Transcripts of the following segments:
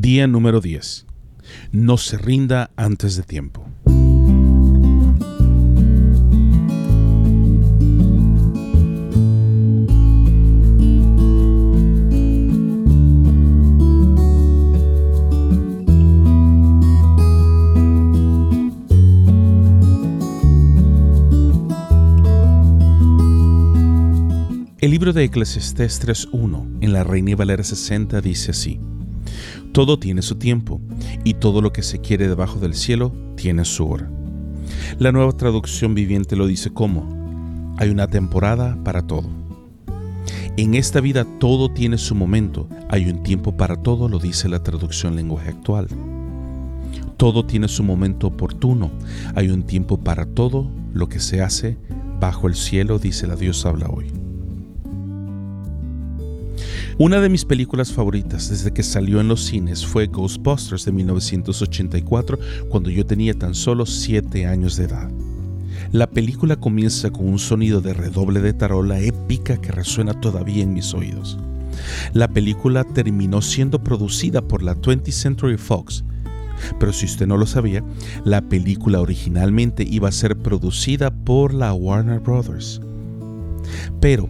Día número 10. No se rinda antes de tiempo. El libro de Eclesiastés 3.1 en la Reina Valera 60 dice así: Todo tiene su tiempo, y todo lo que se quiere debajo del cielo tiene su hora. La nueva traducción viviente lo dice como: Hay una temporada para todo. En esta vida todo tiene su momento, hay un tiempo para todo, lo dice la traducción lenguaje actual. Todo tiene su momento oportuno, hay un tiempo para todo lo que se hace bajo el cielo, dice la Dios habla hoy. Una de mis películas favoritas desde que salió en los cines fue Ghostbusters de 1984, cuando yo tenía tan solo 7 años de edad. La película comienza con un sonido de redoble de tarola épica que resuena todavía en mis oídos. La película terminó siendo producida por la 20th Century Fox, pero si usted no lo sabía, la película originalmente iba a ser producida por la Warner Brothers. Pero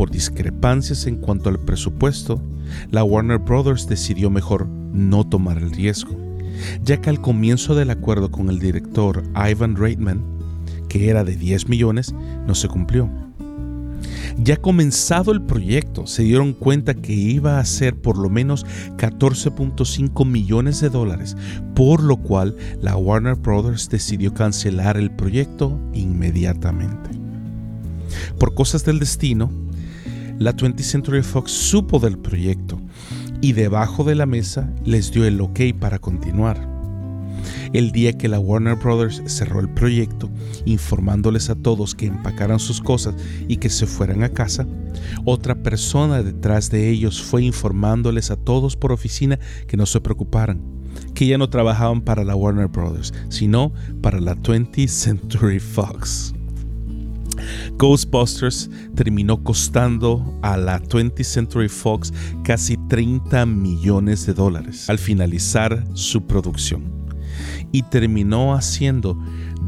por discrepancias en cuanto al presupuesto, la Warner Brothers decidió mejor no tomar el riesgo, ya que al comienzo del acuerdo con el director Ivan Reitman, que era de 10 millones, no se cumplió. Ya comenzado el proyecto, se dieron cuenta que iba a ser por lo menos 14.5 millones de dólares, por lo cual la Warner Brothers decidió cancelar el proyecto inmediatamente. Por cosas del destino, la 20th Century Fox supo del proyecto y debajo de la mesa les dio el ok para continuar. El día que la Warner Brothers cerró el proyecto, informándoles a todos que empacaran sus cosas y que se fueran a casa, otra persona detrás de ellos fue informándoles a todos por oficina que no se preocuparan, que ya no trabajaban para la Warner Brothers, sino para la 20th Century Fox. Ghostbusters terminó costando a la 20th Century Fox casi 30 millones de dólares al finalizar su producción y terminó haciendo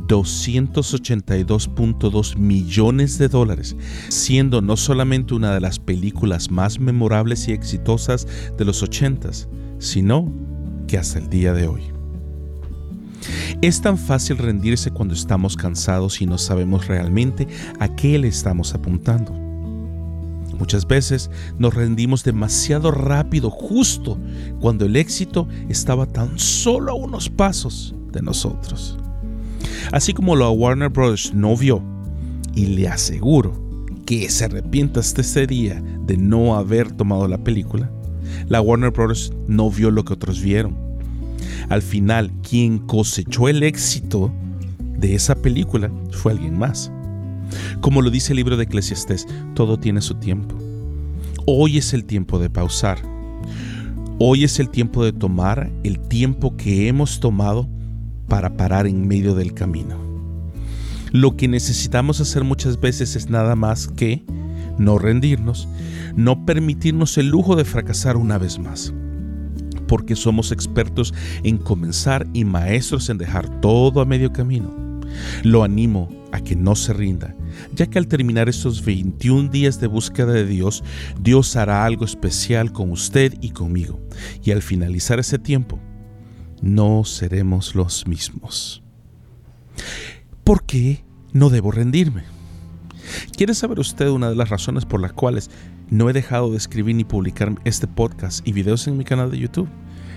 282.2 millones de dólares, siendo no solamente una de las películas más memorables y exitosas de los 80s, sino que hasta el día de hoy. Es tan fácil rendirse cuando estamos cansados y no sabemos realmente a qué le estamos apuntando. Muchas veces nos rendimos demasiado rápido justo cuando el éxito estaba tan solo a unos pasos de nosotros. Así como la Warner Bros. no vio, y le aseguro que se arrepienta hasta ese día de no haber tomado la película, la Warner Bros. no vio lo que otros vieron al final quien cosechó el éxito de esa película fue alguien más. Como lo dice el libro de Eclesiastés, todo tiene su tiempo. Hoy es el tiempo de pausar. Hoy es el tiempo de tomar el tiempo que hemos tomado para parar en medio del camino. Lo que necesitamos hacer muchas veces es nada más que no rendirnos, no permitirnos el lujo de fracasar una vez más porque somos expertos en comenzar y maestros en dejar todo a medio camino. Lo animo a que no se rinda, ya que al terminar estos 21 días de búsqueda de Dios, Dios hará algo especial con usted y conmigo. Y al finalizar ese tiempo, no seremos los mismos. ¿Por qué no debo rendirme? ¿Quiere saber usted una de las razones por las cuales no he dejado de escribir ni publicar este podcast y videos en mi canal de YouTube?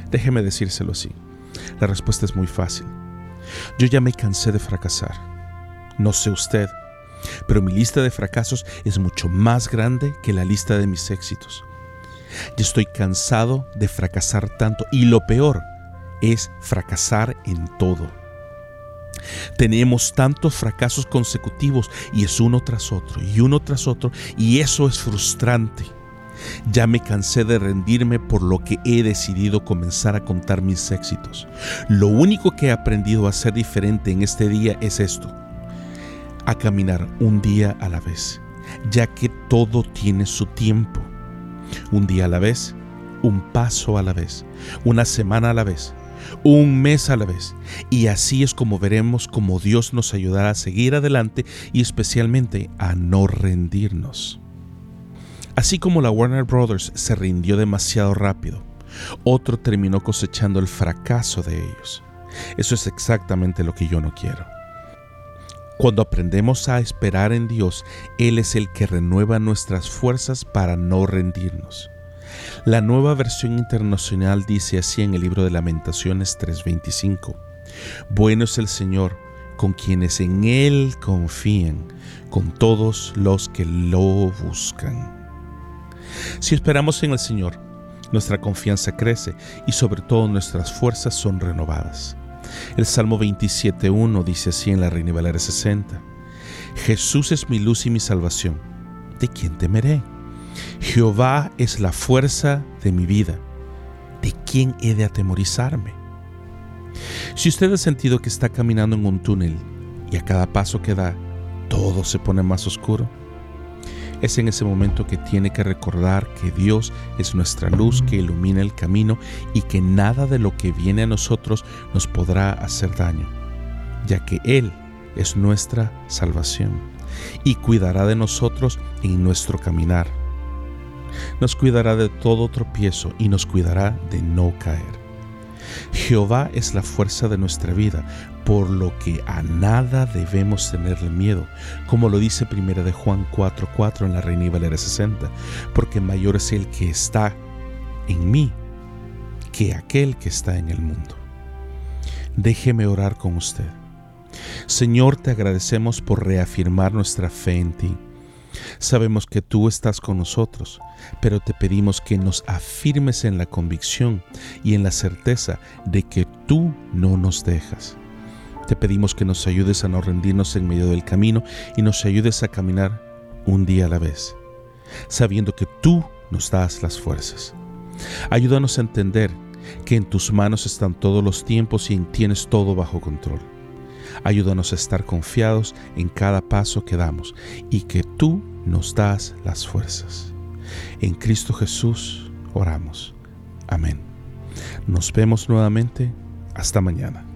Déjeme decírselo así. La respuesta es muy fácil. Yo ya me cansé de fracasar. No sé usted, pero mi lista de fracasos es mucho más grande que la lista de mis éxitos. Yo estoy cansado de fracasar tanto y lo peor es fracasar en todo. Tenemos tantos fracasos consecutivos y es uno tras otro y uno tras otro y eso es frustrante. Ya me cansé de rendirme por lo que he decidido comenzar a contar mis éxitos. Lo único que he aprendido a hacer diferente en este día es esto, a caminar un día a la vez, ya que todo tiene su tiempo. Un día a la vez, un paso a la vez, una semana a la vez, un mes a la vez. Y así es como veremos cómo Dios nos ayudará a seguir adelante y especialmente a no rendirnos. Así como la Warner Brothers se rindió demasiado rápido, otro terminó cosechando el fracaso de ellos. Eso es exactamente lo que yo no quiero. Cuando aprendemos a esperar en Dios, Él es el que renueva nuestras fuerzas para no rendirnos. La nueva versión internacional dice así en el libro de Lamentaciones 3:25. Bueno es el Señor con quienes en Él confían, con todos los que lo buscan. Si esperamos en el Señor, nuestra confianza crece y sobre todo nuestras fuerzas son renovadas. El Salmo 27.1 dice así en la Reina Valera 60. Jesús es mi luz y mi salvación. ¿De quién temeré? Jehová es la fuerza de mi vida. ¿De quién he de atemorizarme? Si usted ha sentido que está caminando en un túnel y a cada paso que da todo se pone más oscuro, es en ese momento que tiene que recordar que Dios es nuestra luz que ilumina el camino y que nada de lo que viene a nosotros nos podrá hacer daño, ya que Él es nuestra salvación y cuidará de nosotros en nuestro caminar. Nos cuidará de todo tropiezo y nos cuidará de no caer. Jehová es la fuerza de nuestra vida, por lo que a nada debemos tenerle miedo, como lo dice primera de Juan 4:4 en la Reina Valera 60, porque mayor es el que está en mí que aquel que está en el mundo. Déjeme orar con usted. Señor, te agradecemos por reafirmar nuestra fe en ti. Sabemos que tú estás con nosotros, pero te pedimos que nos afirmes en la convicción y en la certeza de que tú no nos dejas. Te pedimos que nos ayudes a no rendirnos en medio del camino y nos ayudes a caminar un día a la vez, sabiendo que tú nos das las fuerzas. Ayúdanos a entender que en tus manos están todos los tiempos y tienes todo bajo control. Ayúdanos a estar confiados en cada paso que damos y que tú nos das las fuerzas. En Cristo Jesús oramos. Amén. Nos vemos nuevamente. Hasta mañana.